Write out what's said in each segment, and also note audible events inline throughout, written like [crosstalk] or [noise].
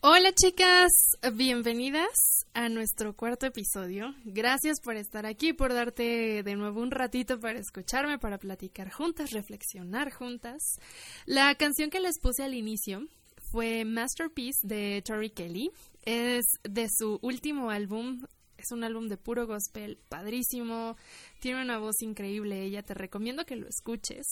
Hola chicas, bienvenidas a nuestro cuarto episodio. Gracias por estar aquí, por darte de nuevo un ratito para escucharme, para platicar juntas, reflexionar juntas. La canción que les puse al inicio fue Masterpiece de Tori Kelly. Es de su último álbum. Es un álbum de puro gospel, padrísimo. Tiene una voz increíble ella. Te recomiendo que lo escuches.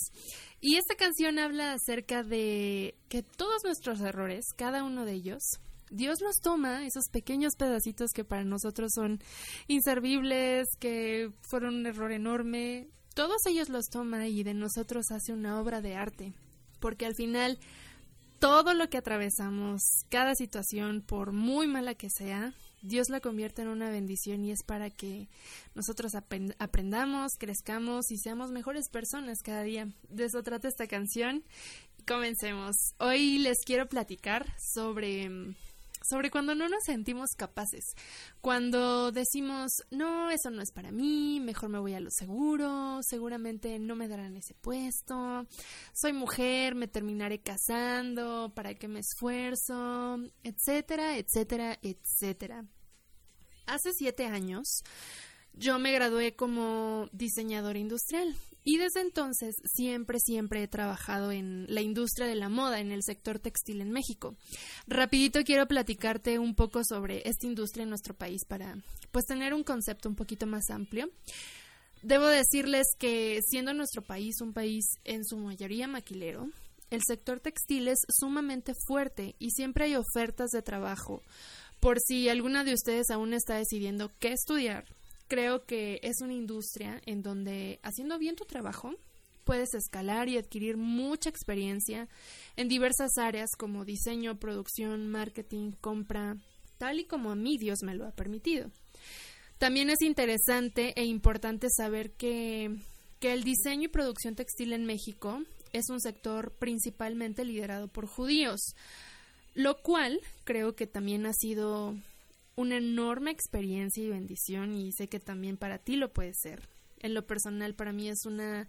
Y esta canción habla acerca de que todos nuestros errores, cada uno de ellos, Dios los toma, esos pequeños pedacitos que para nosotros son inservibles, que fueron un error enorme, todos ellos los toma y de nosotros hace una obra de arte. Porque al final todo lo que atravesamos, cada situación, por muy mala que sea, Dios la convierte en una bendición y es para que nosotros aprendamos, crezcamos y seamos mejores personas cada día. De eso trata esta canción. Comencemos. Hoy les quiero platicar sobre sobre cuando no nos sentimos capaces, cuando decimos, no, eso no es para mí, mejor me voy a lo seguro, seguramente no me darán ese puesto, soy mujer, me terminaré casando, ¿para qué me esfuerzo? etcétera, etcétera, etcétera. Hace siete años yo me gradué como diseñadora industrial y desde entonces siempre, siempre he trabajado en la industria de la moda, en el sector textil en México. Rapidito quiero platicarte un poco sobre esta industria en nuestro país para pues tener un concepto un poquito más amplio. Debo decirles que siendo nuestro país un país en su mayoría maquilero, el sector textil es sumamente fuerte y siempre hay ofertas de trabajo. Por si alguna de ustedes aún está decidiendo qué estudiar, creo que es una industria en donde haciendo bien tu trabajo puedes escalar y adquirir mucha experiencia en diversas áreas como diseño, producción, marketing, compra, tal y como a mí Dios me lo ha permitido. También es interesante e importante saber que, que el diseño y producción textil en México es un sector principalmente liderado por judíos, lo cual creo que también ha sido una enorme experiencia y bendición y sé que también para ti lo puede ser. En lo personal para mí es una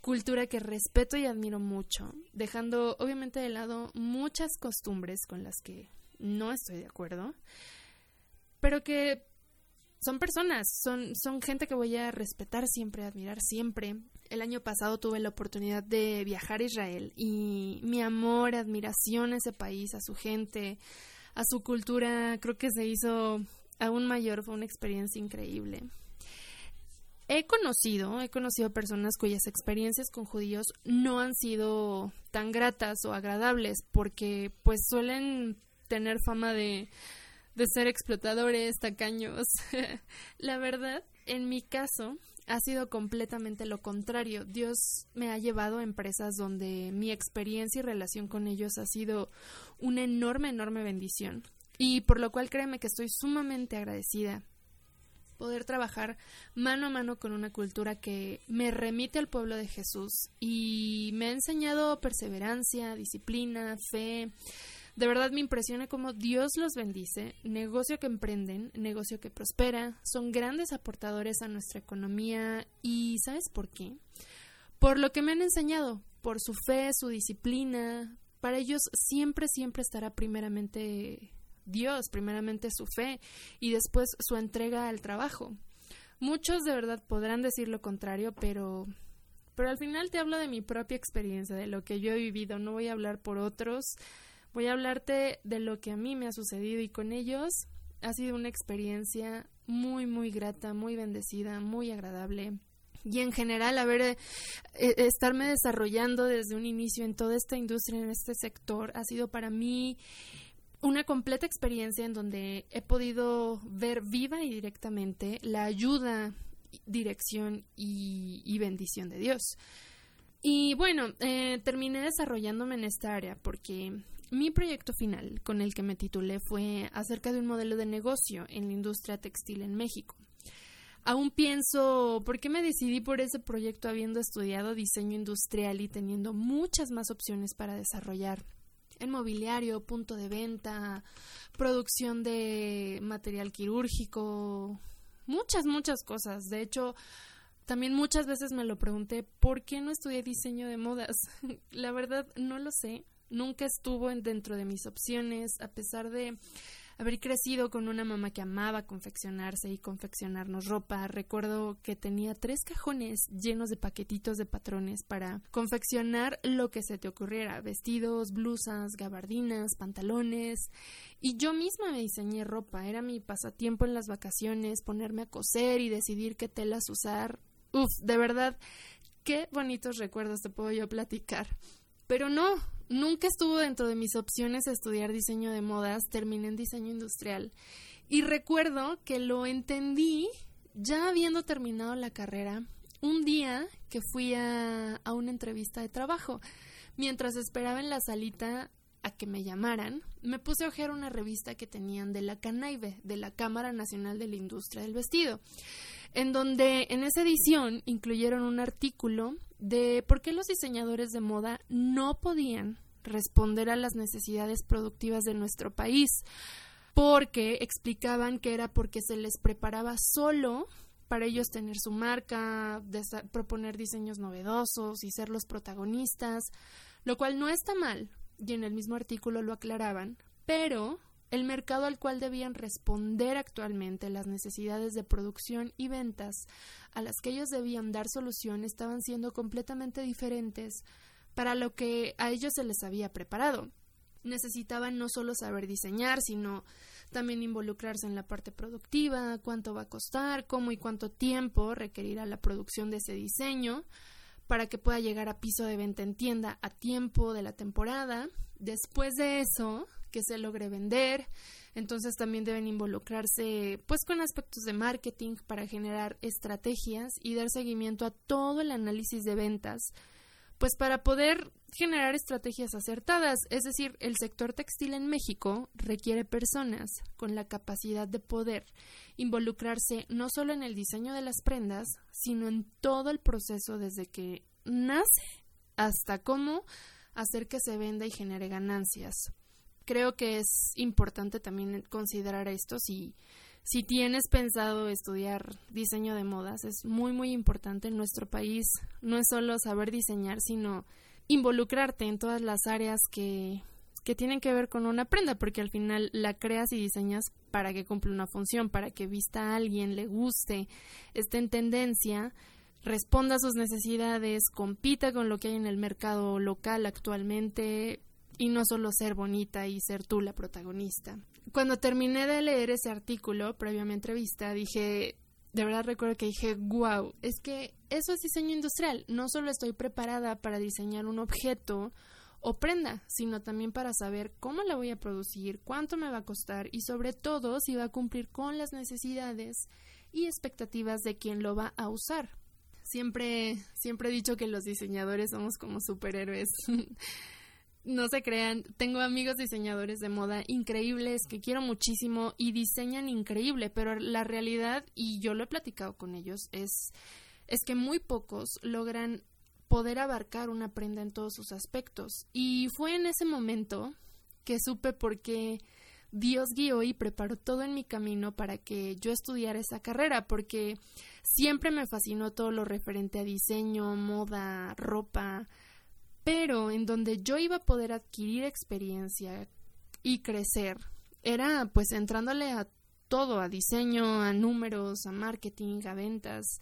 cultura que respeto y admiro mucho, dejando obviamente de lado muchas costumbres con las que no estoy de acuerdo, pero que son personas, son, son gente que voy a respetar siempre, admirar siempre. El año pasado tuve la oportunidad de viajar a Israel y mi amor, admiración a ese país, a su gente, a su cultura, creo que se hizo aún mayor, fue una experiencia increíble. He conocido, he conocido personas cuyas experiencias con judíos no han sido tan gratas o agradables porque pues suelen tener fama de, de ser explotadores, tacaños. [laughs] La verdad, en mi caso, ha sido completamente lo contrario. Dios me ha llevado a empresas donde mi experiencia y relación con ellos ha sido una enorme, enorme bendición. Y por lo cual créeme que estoy sumamente agradecida poder trabajar mano a mano con una cultura que me remite al pueblo de Jesús y me ha enseñado perseverancia, disciplina, fe, De verdad me impresiona cómo Dios los bendice, negocio que emprenden, negocio que prospera, son grandes aportadores a nuestra economía y ¿sabes por qué? Por lo que me han enseñado, por su fe, su disciplina. Para ellos siempre, siempre estará primeramente Dios, primeramente su fe y después su entrega al trabajo. Muchos de verdad podrán decir lo contrario, pero pero al final te hablo de mi propia experiencia, de lo que yo he vivido, no voy a hablar por otros, voy a hablarte de lo que a mí me ha sucedido y con ellos ha sido una experiencia muy muy grata, muy bendecida, muy agradable. Y en general, haber eh, eh, estarme desarrollando desde un inicio en toda esta industria, en este sector, ha sido para mí una completa experiencia en donde he podido ver viva y directamente la ayuda, dirección y, bendición de Dios. Y bueno, eh, terminé desarrollándome en esta área porque mi proyecto final con el que me titulé fue acerca de un modelo de negocio en la industria textil en México. Aún pienso, ¿por qué me decidí por ese proyecto habiendo estudiado diseño industrial y teniendo muchas más opciones para desarrollar en mobiliario, punto de venta, producción de material quirúrgico, muchas, muchas cosas. De hecho, también muchas veces me lo pregunté, ¿por qué no estudié diseño de modas? [laughs] La verdad, no lo sé. Nunca estuvo en- dentro de mis opciones, a pesar de haber crecido con una mamá que amaba confeccionarse y confeccionarnos ropa. Recuerdo que tenía tres cajones llenos de paquetitos de patrones para confeccionar lo que se te ocurriera, vestidos, blusas, gabardinas, pantalones. Y yo misma me diseñé ropa, era mi pasatiempo en las vacaciones, ponerme a coser y decidir qué telas usar. Uf, de verdad, qué bonitos recuerdos te puedo yo platicar. Pero no, nunca estuvo dentro de mis opciones estudiar diseño de modas, terminé en diseño industrial. Y recuerdo que lo entendí ya habiendo terminado la carrera, un día que fui a, a una entrevista de trabajo. Mientras esperaba en la salita a que me llamaran, me puse a ojear una revista que tenían de la CANAIVE, de la Cámara Nacional de la Industria del Vestido, en donde en esa edición incluyeron un artículo de por qué los diseñadores de moda no podían responder a las necesidades productivas de nuestro país, porque explicaban que era porque se les preparaba solo para ellos tener su marca, proponer diseños novedosos y ser los protagonistas, lo cual no está mal, y en el mismo artículo lo aclaraban, pero el mercado al cual debían responder actualmente las necesidades de producción y ventas a las que ellos debían dar solución estaban siendo completamente diferentes para lo que a ellos se les había preparado. Necesitaban no solo saber diseñar, sino también involucrarse en la parte productiva, cuánto va a costar, cómo y cuánto tiempo requerirá la producción de ese diseño para que pueda llegar a piso de venta en tienda a tiempo de la temporada. Después de eso, que se logre vender. Entonces también deben involucrarse pues con aspectos de marketing para generar estrategias y dar seguimiento a todo el análisis de ventas pues para poder generar estrategias acertadas. Es decir, el sector textil en México requiere personas con la capacidad de poder involucrarse no solo en el diseño de las prendas, sino en todo el proceso desde que nace hasta cómo hacer que se venda y genere ganancias. Creo que es importante también considerar esto si si tienes pensado estudiar diseño de modas, es muy muy importante en nuestro país. No es solo saber diseñar, sino involucrarte en todas las áreas que, que tienen que ver con una prenda, porque al final la creas y diseñas para que cumpla una función, para que vista a alguien, le guste, esté en tendencia, responda a sus necesidades, compita con lo que hay en el mercado local actualmente y no solo ser bonita y ser tú la protagonista. Cuando terminé de leer ese artículo, previo a mi entrevista, dije, de verdad recuerdo que dije, wow, es que eso es diseño industrial. No solo estoy preparada para diseñar un objeto o prenda, sino también para saber cómo la voy a producir, cuánto me va a costar y sobre todo si va a cumplir con las necesidades y expectativas de quien lo va a usar. Siempre, siempre he dicho que los diseñadores somos como superhéroes. [laughs] no se crean, tengo amigos diseñadores de moda increíbles que quiero muchísimo y diseñan increíble, pero la realidad, y yo lo he platicado con ellos, es, es que muy pocos logran poder abarcar una prenda en todos sus aspectos. Y fue en ese momento que supe por qué Dios guió y preparó todo en mi camino para que yo estudiara esa carrera, porque siempre me fascinó todo lo referente a diseño, moda, ropa, pero en donde yo iba a poder adquirir experiencia y crecer era pues entrándole a todo, a diseño, a números, a marketing, a ventas.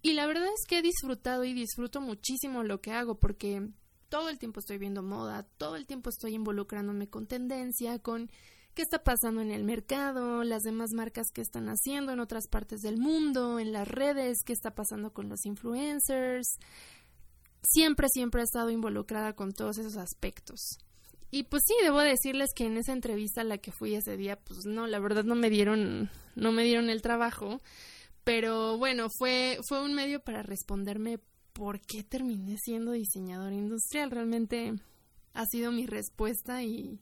Y la verdad es que he disfrutado y disfruto muchísimo lo que hago porque todo el tiempo estoy viendo moda, todo el tiempo estoy involucrándome con tendencia, con qué está pasando en el mercado, las demás marcas que están haciendo en otras partes del mundo, en las redes, qué está pasando con los influencers. Siempre, siempre he estado involucrada con todos esos aspectos. Y pues sí, debo decirles que en esa entrevista a la que fui ese día, pues no, la verdad no me dieron, no me dieron el trabajo, pero bueno, fue, fue un medio para responderme por qué terminé siendo diseñadora industrial. Realmente ha sido mi respuesta y,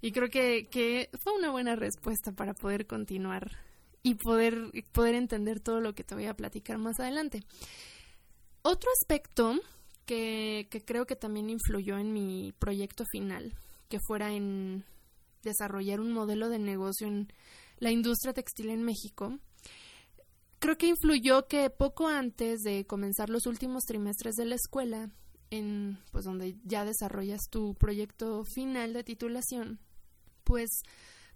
y creo que, que fue una buena respuesta para poder continuar y poder, poder entender todo lo que te voy a platicar más adelante. Otro aspecto que, creo que también influyó en mi proyecto final, que fuera en desarrollar un modelo de negocio en la industria textil en México, creo que influyó que poco antes de comenzar los últimos trimestres de la escuela, en pues donde ya desarrollas tu proyecto final de titulación, pues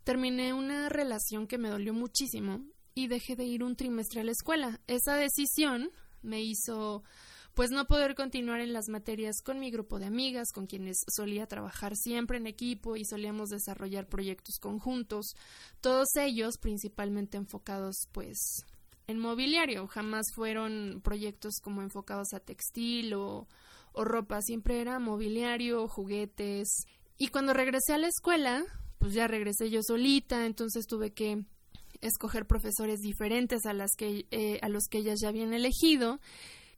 terminé una relación que me dolió muchísimo y dejé de ir un trimestre a la escuela. Esa decisión me hizo pues no poder continuar en las materias con mi grupo de amigas, con quienes solía trabajar siempre en equipo y solíamos desarrollar proyectos conjuntos, todos ellos principalmente enfocados pues en mobiliario, jamás fueron proyectos como enfocados a textil o, o ropa, siempre era mobiliario, juguetes. Y cuando regresé a la escuela, pues ya regresé yo solita, entonces tuve que escoger profesores diferentes a las que eh, a los que ellas ya habían elegido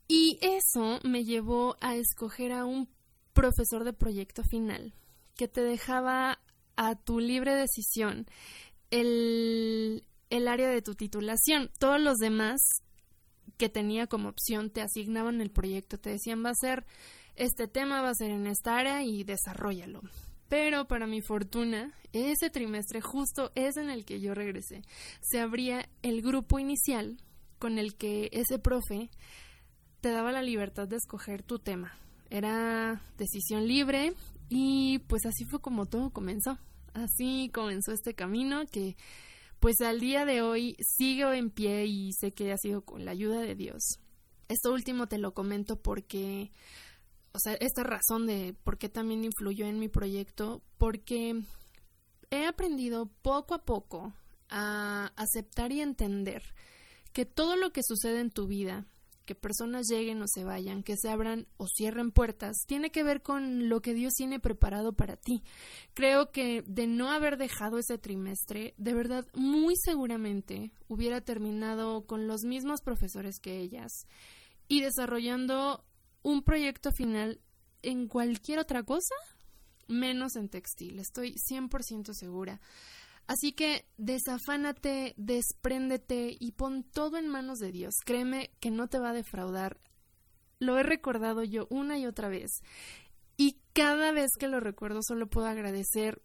y eso me llevó a escoger a un profesor de proyecto final que te dejaba a tu libre decisión el, el área de tu titulación. Todos los demás que tenía como opción te asignaban el proyecto, te decían va a ser este tema, va a ser en esta área y desarrollalo. Pero para mi fortuna, ese trimestre justo es en el que yo regresé. Se abría el grupo inicial con el que ese profe te daba la libertad de escoger tu tema. Era decisión libre y pues así fue como todo comenzó. Así comenzó este camino que pues al día de hoy sigo en pie y sé que ha sido con la ayuda de Dios. Esto último te lo comento porque, o sea, esta razón de por qué también influyó en mi proyecto, porque he aprendido poco a poco a aceptar y entender que todo lo que sucede en tu vida que personas lleguen o se vayan, que se abran o cierren puertas, tiene que ver con lo que Dios tiene preparado para ti. Creo que de no haber dejado ese trimestre, de verdad, muy seguramente hubiera terminado con los mismos profesores que ellas y desarrollando un proyecto final en cualquier otra cosa, menos en textil. Estoy 100% segura. Así que desafánate, despréndete y pon todo en manos de Dios. Créeme que no te va a defraudar. Lo he recordado yo una y otra vez. Y cada vez que lo recuerdo solo puedo agradecer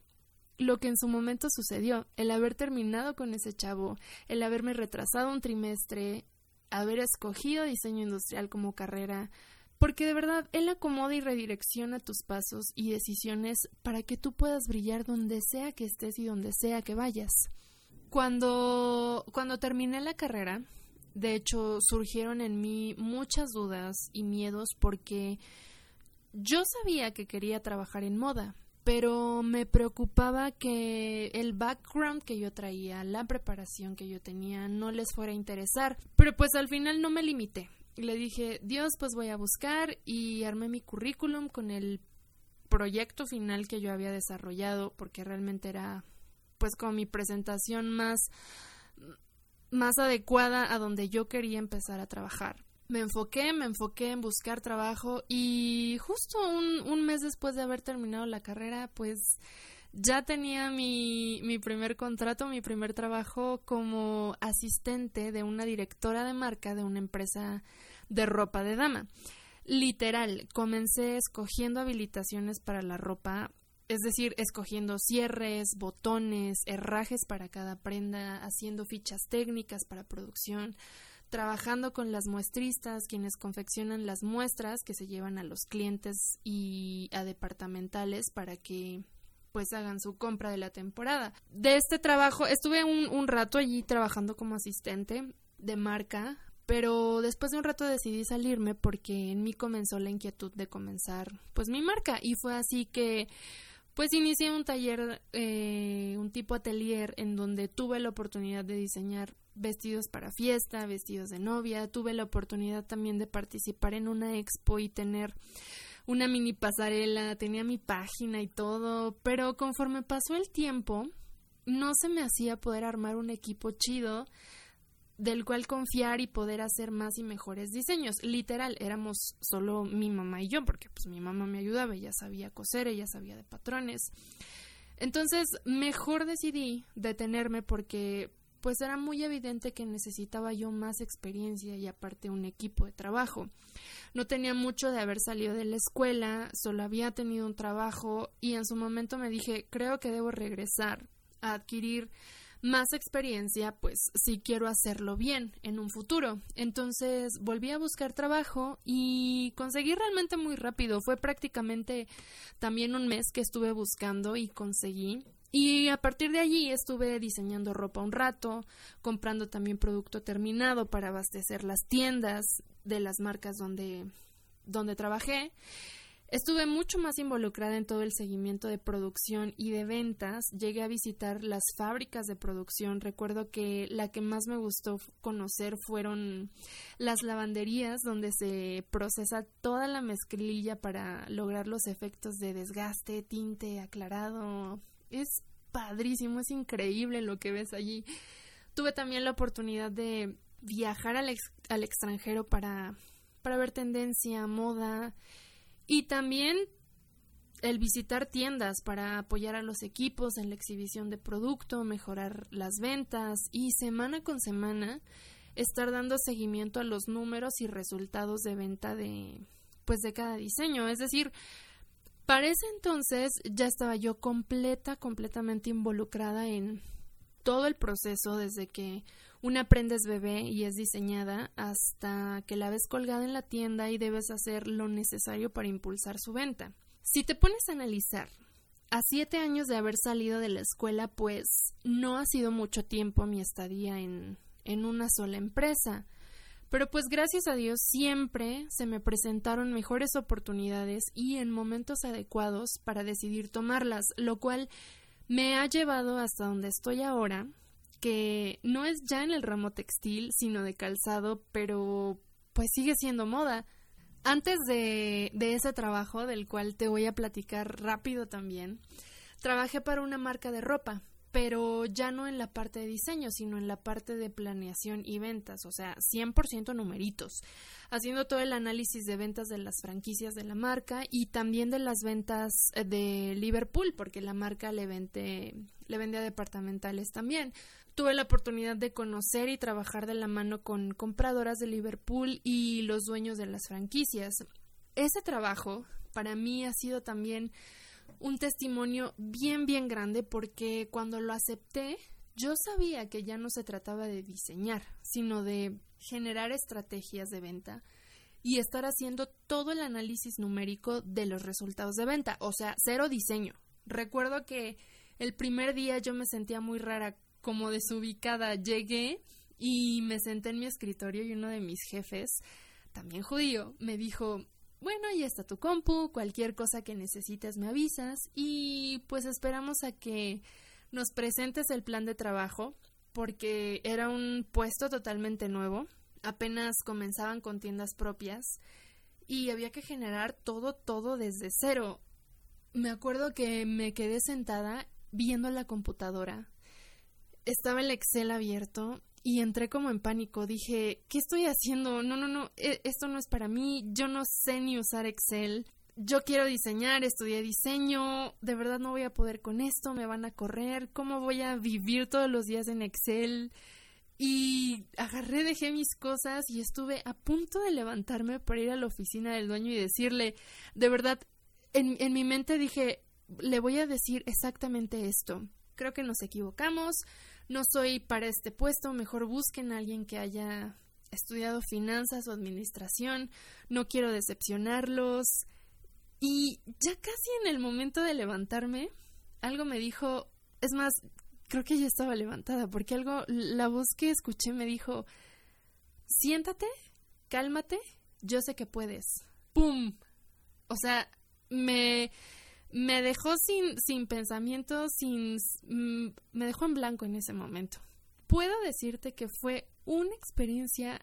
lo que en su momento sucedió, el haber terminado con ese chavo, el haberme retrasado un trimestre, haber escogido diseño industrial como carrera, porque de verdad Él acomoda y redirecciona tus pasos y decisiones para que tú puedas brillar donde sea que estés y donde sea que vayas. Cuando, cuando terminé la carrera, de hecho, surgieron en mí muchas dudas y miedos porque yo sabía que quería trabajar en moda, pero me preocupaba que el background que yo traía, la preparación que yo tenía, no les fuera a interesar. Pero pues al final no me limité. Y le dije, Dios, pues voy a buscar y armé mi currículum con el proyecto final que yo había desarrollado porque realmente era pues como mi presentación más más adecuada a donde yo quería empezar a trabajar. Me enfoqué, me enfoqué en buscar trabajo y justo un, un mes después de haber terminado la carrera, pues ya tenía mi, mi primer contrato, mi primer trabajo como asistente de una directora de marca de una empresa de ropa de dama. Literal, comencé escogiendo habilitaciones para la ropa Es decir, escogiendo cierres, botones, herrajes para cada prenda, haciendo fichas técnicas para producción, trabajando con las muestristas, quienes confeccionan las muestras que se llevan a los clientes y a departamentales para que pues hagan su compra de la temporada. De este trabajo, estuve un, un rato allí trabajando como asistente de marca, pero después de un rato decidí salirme porque en mí comenzó la inquietud de comenzar pues mi marca y fue así que pues inicié un taller, eh, un tipo atelier en donde tuve la oportunidad de diseñar vestidos para fiesta, vestidos de novia, tuve la oportunidad también de participar en una expo y tener una mini pasarela, tenía mi página y todo, pero conforme pasó el tiempo, no se me hacía poder armar un equipo chido del cual confiar y poder hacer más y mejores diseños. Literal, éramos solo mi mamá y yo, porque pues mi mamá me ayudaba, ella sabía coser, ella sabía de patrones. Entonces, mejor decidí detenerme porque pues era muy evidente que necesitaba yo más experiencia y aparte un equipo de trabajo. No tenía mucho de haber salido de la escuela, solo había tenido un trabajo y en su momento me dije, creo que debo regresar a adquirir más experiencia, pues si quiero hacerlo bien en un futuro. Entonces volví a buscar trabajo y conseguí realmente muy rápido. Fue prácticamente también un mes que estuve buscando y conseguí. Y a partir de allí estuve diseñando ropa un rato, comprando también producto terminado para abastecer las tiendas de las marcas donde, donde trabajé. Estuve mucho más involucrada en todo el seguimiento de producción y de ventas. Llegué a visitar las fábricas de producción. Recuerdo que la que más me gustó conocer fueron las lavanderías donde se procesa toda la mezclilla para lograr los efectos de desgaste, tinte, aclarado. Es padrísimo, es increíble lo que ves allí. Tuve también la oportunidad de viajar al, ex- al extranjero para, para ver tendencia, moda y también el visitar tiendas para apoyar a los equipos en la exhibición de producto, mejorar las ventas y semana con semana estar dando seguimiento a los números y resultados de venta de pues de cada diseño, es decir, para ese entonces ya estaba yo completa, completamente involucrada en todo el proceso desde que una prenda es bebé y es diseñada hasta que la ves colgada en la tienda y debes hacer lo necesario para impulsar su venta. Si te pones a analizar, a siete años de haber salido de la escuela, pues no ha sido mucho tiempo mi estadía en, en una sola empresa. Pero pues gracias a Dios siempre se me presentaron mejores oportunidades y en momentos adecuados para decidir tomarlas, lo cual me ha llevado hasta donde estoy ahora, que no es ya en el ramo textil, sino de calzado, pero pues sigue siendo moda. Antes de, de ese trabajo, del cual te voy a platicar rápido también, trabajé para una marca de ropa, pero ya no en la parte de diseño, sino en la parte de planeación y ventas, o sea, 100% numeritos, haciendo todo el análisis de ventas de las franquicias de la marca y también de las ventas eh, de Liverpool, porque la marca le vende, le vende a departamentales también. Tuve la oportunidad de conocer y trabajar de la mano con compradoras de Liverpool y los dueños de las franquicias. Ese trabajo para mí ha sido también un testimonio bien, bien grande porque cuando lo acepté, yo sabía que ya no se trataba de diseñar, sino de generar estrategias de venta y estar haciendo todo el análisis numérico de los resultados de venta, o sea, cero diseño. Recuerdo que el primer día yo me sentía muy rara, como desubicada. Llegué y me senté en mi escritorio y uno de mis jefes, también judío, me dijo, bueno, ahí está tu compu, cualquier cosa que necesites me avisas y pues esperamos a que nos presentes el plan de trabajo porque era un puesto totalmente nuevo, apenas comenzaban con tiendas propias y había que generar todo, todo desde cero. Me acuerdo que me quedé sentada viendo la computadora, estaba el Excel abierto y entré como en pánico. Dije, ¿qué estoy haciendo? No, no, no, e- esto no es para mí. Yo no sé ni usar Excel. Yo quiero diseñar, estudié diseño. De verdad no voy a poder con esto. Me van a correr. ¿Cómo voy a vivir todos los días en Excel? Y agarré, dejé mis cosas y estuve a punto de levantarme para ir a la oficina del dueño y decirle, de verdad, en, en mi mente dije, le voy a decir exactamente esto. Creo que nos equivocamos, no soy para este puesto, mejor busquen a alguien que haya estudiado finanzas o administración, no quiero decepcionarlos. Y ya casi en el momento de levantarme, algo me dijo, es más, creo que ya estaba levantada, porque algo, la voz que escuché me dijo, siéntate, cálmate, yo sé que puedes. ¡Pum! O sea, me, me dejó sin, sin pensamiento, sin, mm, me dejó en blanco en ese momento. Puedo decirte que fue una experiencia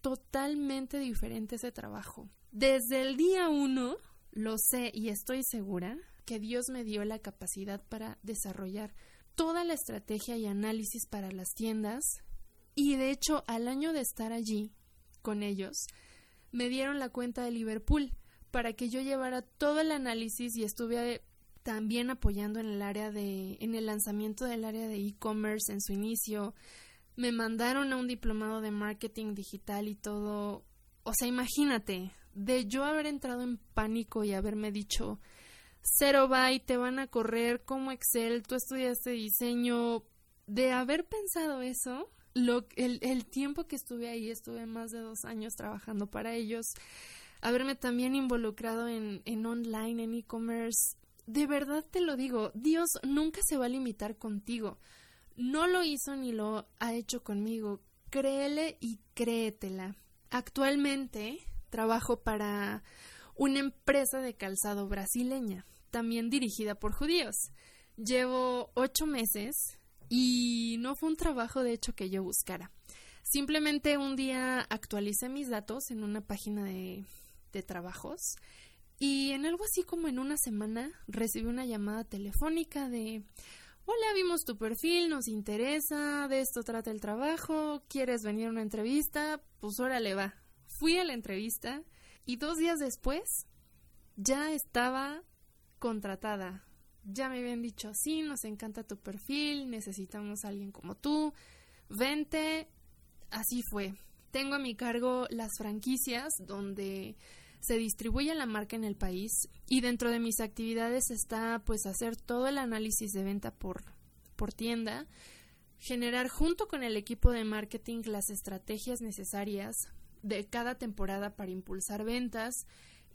totalmente diferente ese trabajo. Desde el día uno, lo sé y estoy segura que Dios me dio la capacidad para desarrollar toda la estrategia y análisis para las tiendas y de hecho al año de estar allí con ellos me dieron la cuenta de Liverpool para que yo llevara todo el análisis y estuve también apoyando en el área de en el lanzamiento del área de e-commerce en su inicio. Me mandaron a un diplomado de marketing digital y todo. O sea, imagínate, de yo haber entrado en pánico y haberme dicho cero bye, te van a correr como Excel, tú estudiaste diseño, de haber pensado eso, lo, el, el tiempo que estuve ahí, estuve más de dos años trabajando para ellos, haberme también involucrado en, en online, en e-commerce. De verdad te lo digo, Dios nunca se va a limitar contigo. No lo hizo ni lo ha hecho conmigo. Créele y créetela. Actualmente trabajo para una empresa de calzado brasileña, también dirigida por judíos. Llevo ocho meses y no fue un trabajo de hecho que yo buscara. Simplemente un día actualicé mis datos en una página de, de trabajos y en algo así como en una semana recibí una llamada telefónica de Hola, vimos tu perfil, nos interesa, de esto trata el trabajo, ¿quieres venir a una entrevista? Pues órale va. Fui a la entrevista y dos días después ya estaba contratada. Ya me habían dicho, sí, nos encanta tu perfil, necesitamos a alguien como tú, vente. Así fue. Tengo a mi cargo las franquicias donde se distribuye la marca en el país y dentro de mis actividades está pues hacer todo el análisis de venta por, por tienda, generar junto con el equipo de marketing las estrategias necesarias de cada temporada para impulsar ventas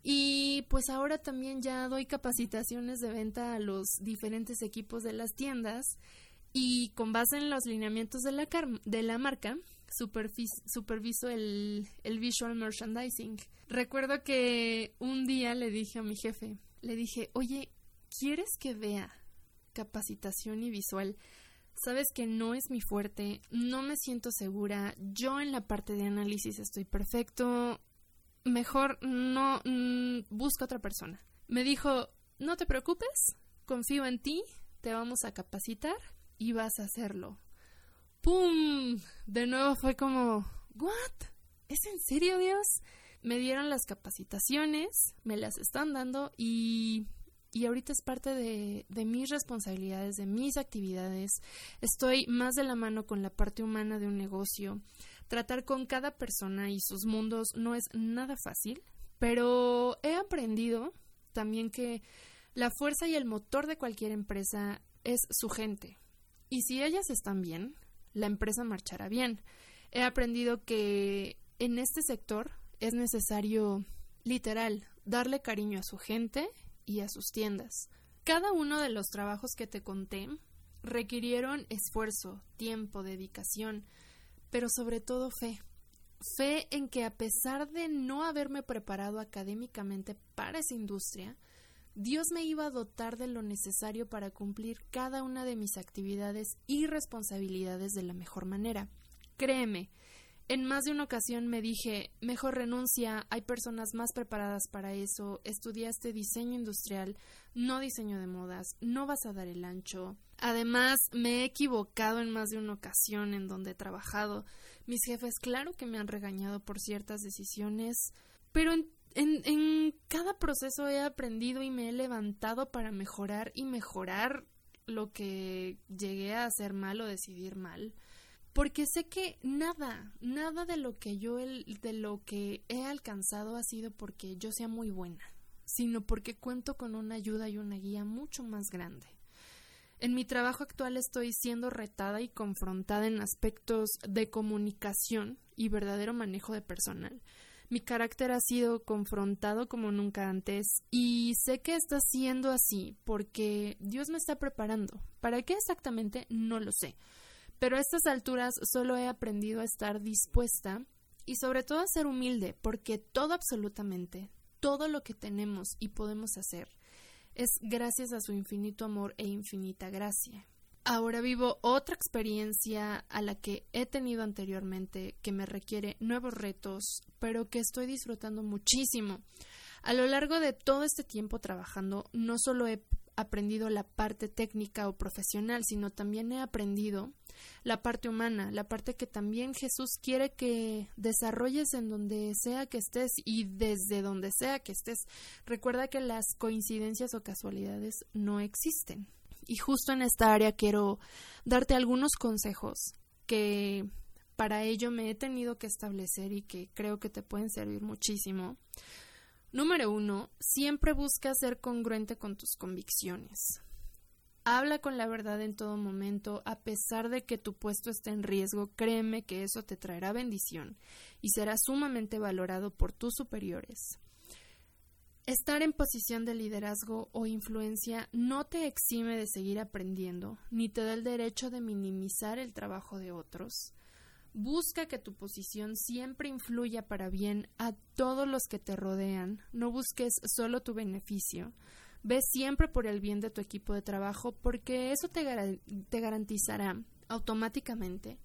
y pues ahora también ya doy capacitaciones de venta a los diferentes equipos de las tiendas y con base en los lineamientos de la, de la marca superviso el, visual merchandising. Recuerdo que un día le dije a mi jefe, le dije, oye, ¿quieres que vea capacitación y visual? Sabes que no es mi fuerte, no me siento segura, yo en la parte de análisis estoy perfecto, mejor no mm, busca otra persona. Me dijo, no te preocupes, confío en ti, te vamos a capacitar y vas a hacerlo. ¡Pum! De nuevo fue como, ¿what? ¿Es en serio, Dios? Me dieron las capacitaciones, me las están dando y, y ahorita es parte de, de mis responsabilidades, de mis actividades. Estoy más de la mano con la parte humana de un negocio. Tratar con cada persona y sus mundos no es nada fácil, pero he aprendido también que la fuerza y el motor de cualquier empresa es su gente. Y si ellas están bien, la empresa marchará bien. He aprendido que en este sector es necesario, literal, darle cariño a su gente y a sus tiendas. Cada uno de los trabajos que te conté requirieron esfuerzo, tiempo, dedicación, pero sobre todo fe. Fe en que a pesar de no haberme preparado académicamente para esa industria, Dios me iba a dotar de lo necesario para cumplir cada una de mis actividades y responsabilidades de la mejor manera. Créeme, en más de una ocasión me dije, mejor renuncia, hay personas más preparadas para eso, estudiaste diseño industrial, no diseño de modas, no vas a dar el ancho. Además, me he equivocado en más de una ocasión en donde he trabajado. Mis jefes, claro que me han regañado por ciertas decisiones, pero en en, cada proceso he aprendido y me he levantado para mejorar y mejorar lo que llegué a hacer mal o decidir mal porque sé que nada, nada de lo que yo de lo que he alcanzado ha sido porque yo sea muy buena. sino porque cuento con una ayuda y una guía mucho más grande. En mi trabajo actual estoy siendo retada y confrontada en aspectos de comunicación y verdadero manejo de personal. Mi carácter ha sido confrontado como nunca antes y sé que está siendo así porque Dios me está preparando. ¿Para qué exactamente? No lo sé. Pero a estas alturas solo he aprendido a estar dispuesta y sobre todo a ser humilde porque todo absolutamente, todo lo que tenemos y podemos hacer es gracias a su infinito amor e infinita gracia. Ahora vivo otra experiencia a la que he tenido anteriormente que me requiere nuevos retos, pero que estoy disfrutando muchísimo. A lo largo de todo este tiempo trabajando, no solo he aprendido la parte técnica o profesional, sino también he aprendido la parte humana, la parte que también Jesús quiere que desarrolles en donde sea que estés y desde donde sea que estés. Recuerda que las coincidencias o casualidades no existen. Y justo en esta área quiero darte algunos consejos que para ello me he tenido que establecer y que creo que te pueden servir muchísimo. Número uno, siempre busca ser congruente con tus convicciones. Habla con la verdad en todo momento, a pesar de que tu puesto esté en riesgo, créeme que eso te traerá bendición y será sumamente valorado por tus superiores. Estar en posición de liderazgo o influencia no te exime de seguir aprendiendo, ni te da el derecho de minimizar el trabajo de otros. Busca que tu posición siempre influya para bien a todos los que te rodean, no busques solo tu beneficio. Ve siempre por el bien de tu equipo de trabajo porque eso te, te garantizará automáticamente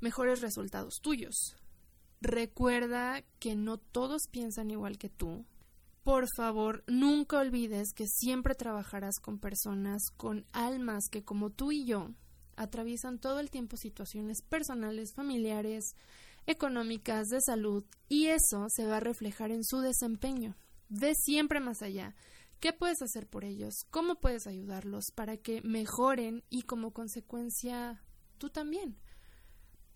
mejores resultados tuyos. Recuerda que no todos piensan igual que tú. Por favor, nunca olvides que siempre trabajarás con personas, con almas que como tú y yo atraviesan todo el tiempo situaciones personales, familiares, económicas, de salud, y eso se va a reflejar en su desempeño. Ve siempre más allá. ¿Qué puedes hacer por ellos? ¿Cómo puedes ayudarlos para que mejoren y como consecuencia tú también?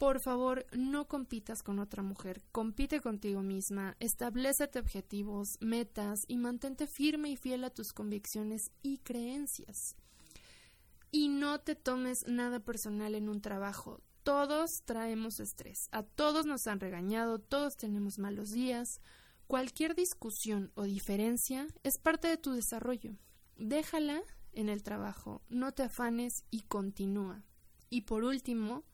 Por favor, no compitas con otra mujer, compite contigo misma, establecete objetivos, metas y mantente firme y fiel a tus convicciones y creencias. Y no te tomes nada personal en un trabajo. Todos traemos estrés, a todos nos han regañado, todos tenemos malos días. Cualquier discusión o diferencia es parte de tu desarrollo. Déjala en el trabajo, no te afanes y continúa. Y por último,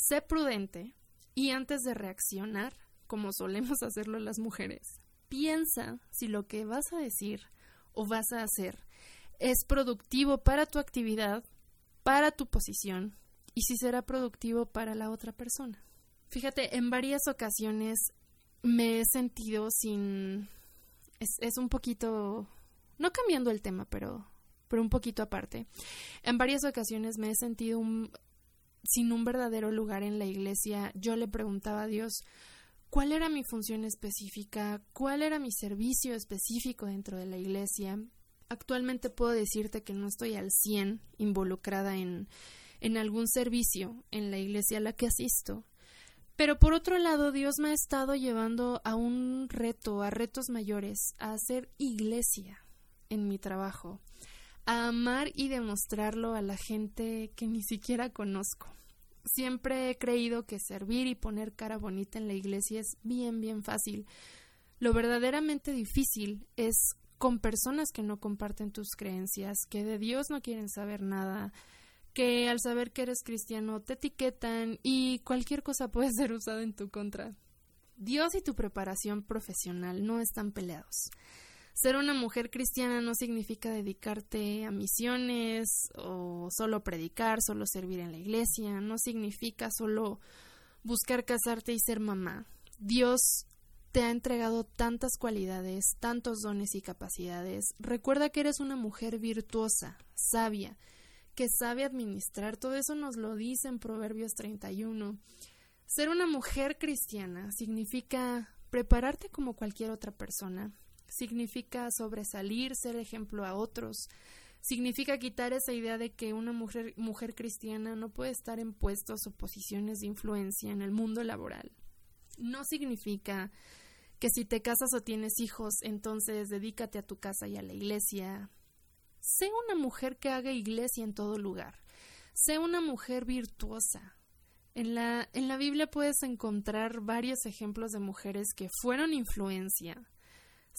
sé prudente y antes de reaccionar, como solemos [laughs] hacerlo las mujeres, piensa si lo que vas a decir o vas a hacer es productivo para tu actividad, para tu posición y si será productivo para la otra persona. Fíjate, en varias ocasiones me he sentido sin... Es, un poquito... No cambiando el tema, pero, pero un poquito aparte. En varias ocasiones me he sentido un, sin un verdadero lugar en la iglesia. Yo le preguntaba a Dios cuál era mi función específica, cuál era mi servicio específico dentro de la iglesia. Actualmente puedo decirte que no estoy al 100 involucrada en, en algún servicio en la iglesia a la que asisto. Pero por otro lado, Dios me ha estado llevando a un reto, a retos mayores, a hacer iglesia en mi trabajo, a amar y demostrarlo a la gente que ni siquiera conozco. Siempre he creído que servir y poner cara bonita en la iglesia es bien, bien fácil. Lo verdaderamente difícil es con personas que no comparten tus creencias, que de Dios no quieren saber nada, que al saber que eres cristiano te etiquetan y cualquier cosa puede [laughs] ser usada en tu contra. Dios y tu preparación profesional no están peleados. Ser una mujer cristiana no significa dedicarte a misiones o solo predicar, solo servir en la iglesia, no significa solo buscar casarte y ser mamá. Dios te ha entregado tantas cualidades, tantos dones y capacidades. Recuerda que eres una mujer virtuosa, sabia, que sabe administrar. Todo eso nos lo dice en Proverbios 31. Ser una mujer cristiana significa prepararte como cualquier otra persona. Significa sobresalir, ser ejemplo a otros. Significa quitar esa idea de que una mujer, mujer cristiana no puede estar en puestos o posiciones de influencia en el mundo laboral. No significa que si te casas o tienes hijos, entonces dedícate a tu casa y a la iglesia. Sé una mujer que haga iglesia en todo lugar. Sé una mujer virtuosa. En la, en la Biblia puedes encontrar varios ejemplos de mujeres que fueron influencia,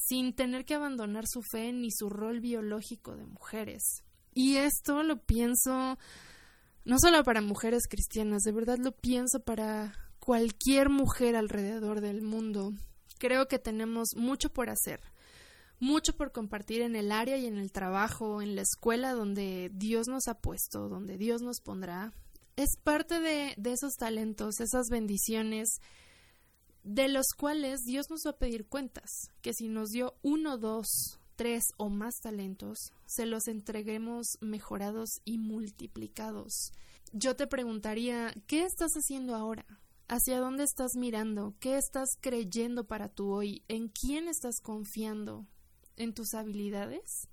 sin tener que abandonar su fe ni su rol biológico de mujeres. Y esto lo pienso no solo para mujeres cristianas, de verdad lo pienso para cualquier mujer alrededor del mundo. Creo que tenemos mucho por hacer, mucho por compartir en el área y en el trabajo, en la escuela donde Dios nos ha puesto, donde Dios nos pondrá. Es parte de, de esos talentos, esas bendiciones de los cuales Dios nos va a pedir cuentas, que si nos dio uno, dos, tres o más talentos, se los entreguemos mejorados y multiplicados. Yo te preguntaría, ¿qué estás haciendo ahora? ¿Hacia dónde estás mirando? ¿Qué estás creyendo para tu hoy? ¿En quién estás confiando? ¿En tus habilidades?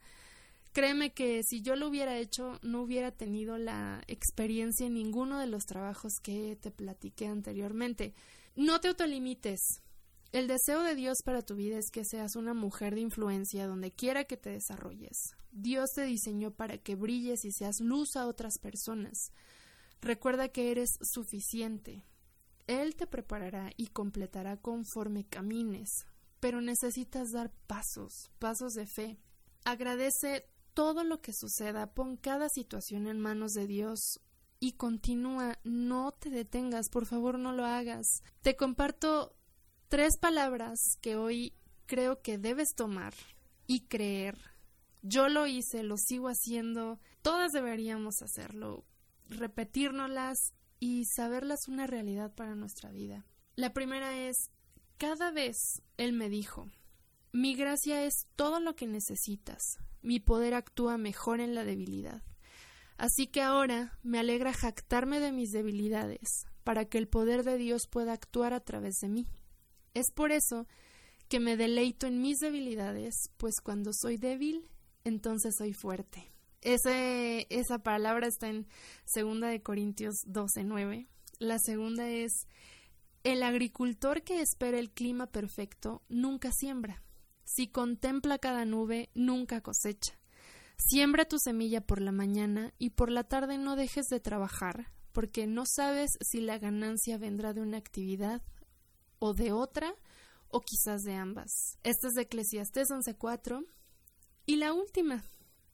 Créeme que si yo lo hubiera hecho, no hubiera tenido la experiencia en ninguno de los trabajos que te platiqué anteriormente. No te autolimites. El deseo de Dios para tu vida es que seas una mujer de influencia donde quiera que te desarrolles. Dios te diseñó para que brilles y seas luz a otras personas. Recuerda que eres suficiente. Él te preparará y completará conforme camines, pero necesitas dar pasos, pasos de fe. Agradece todo lo que suceda, pon cada situación en manos de Dios y continúa, no te detengas, por favor no lo hagas. Te comparto tres palabras que hoy creo que debes tomar y creer. Yo lo hice, lo sigo haciendo, todas deberíamos hacerlo, repetírnoslas y saberlas una realidad para nuestra vida. La primera es, cada vez Él me dijo, mi gracia es todo lo que necesitas, mi poder actúa mejor en la debilidad. Así que ahora me alegra jactarme de mis debilidades, para que el poder de Dios pueda actuar a través de mí. Es por eso que me deleito en mis debilidades, pues cuando soy débil, entonces soy fuerte. Ese, esa palabra está en 2 de Corintios 12:9. La segunda es el agricultor que espera el clima perfecto nunca siembra. Si contempla cada nube, nunca cosecha. Siembra tu semilla por la mañana y por la tarde no dejes de trabajar, porque no sabes si la ganancia vendrá de una actividad o de otra, o quizás de ambas. Esta es de Eclesiastés 11.4. Y la última,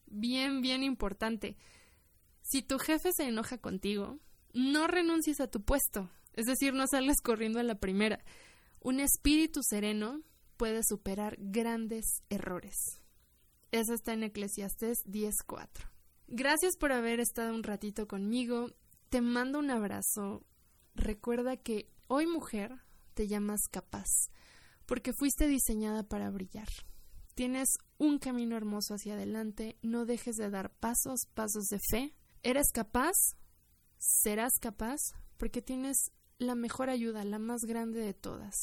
bien, bien importante. Si tu jefe se enoja contigo, no renuncies a tu puesto, es decir, no salgas corriendo a la primera. Un espíritu sereno puede superar grandes errores. Eso está en Eclesiastés 10.4. Gracias por haber estado un ratito conmigo. Te mando un abrazo. Recuerda que hoy mujer te llamas capaz, porque fuiste diseñada para brillar. Tienes un camino hermoso hacia adelante, no dejes de dar pasos, pasos de fe. Eres capaz, serás capaz, porque tienes la mejor ayuda, la más grande de todas.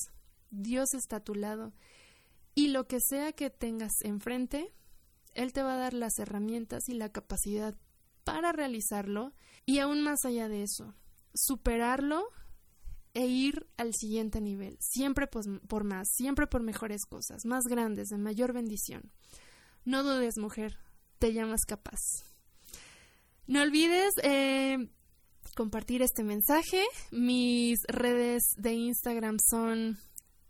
Dios está a tu lado y lo que sea que tengas enfrente, Él te va a dar las herramientas y la capacidad para realizarlo y aún más allá de eso, superarlo e ir al siguiente nivel, siempre por más, siempre por mejores cosas, más grandes, de mayor bendición. No dudes, mujer, te llamas capaz. No olvides eh, compartir este mensaje. Mis redes de Instagram son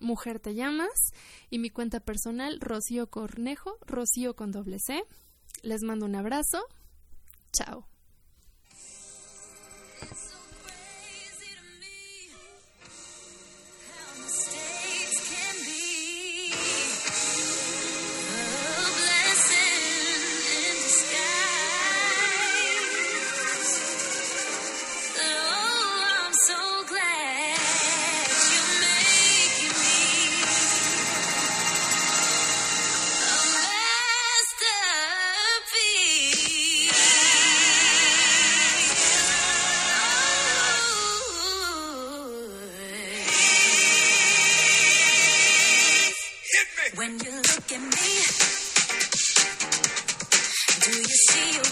Mujer Te Llamas y mi cuenta personal Rocío Cornejo, Rocío con doble C. Les mando un abrazo. Chao. When you look at me, do you see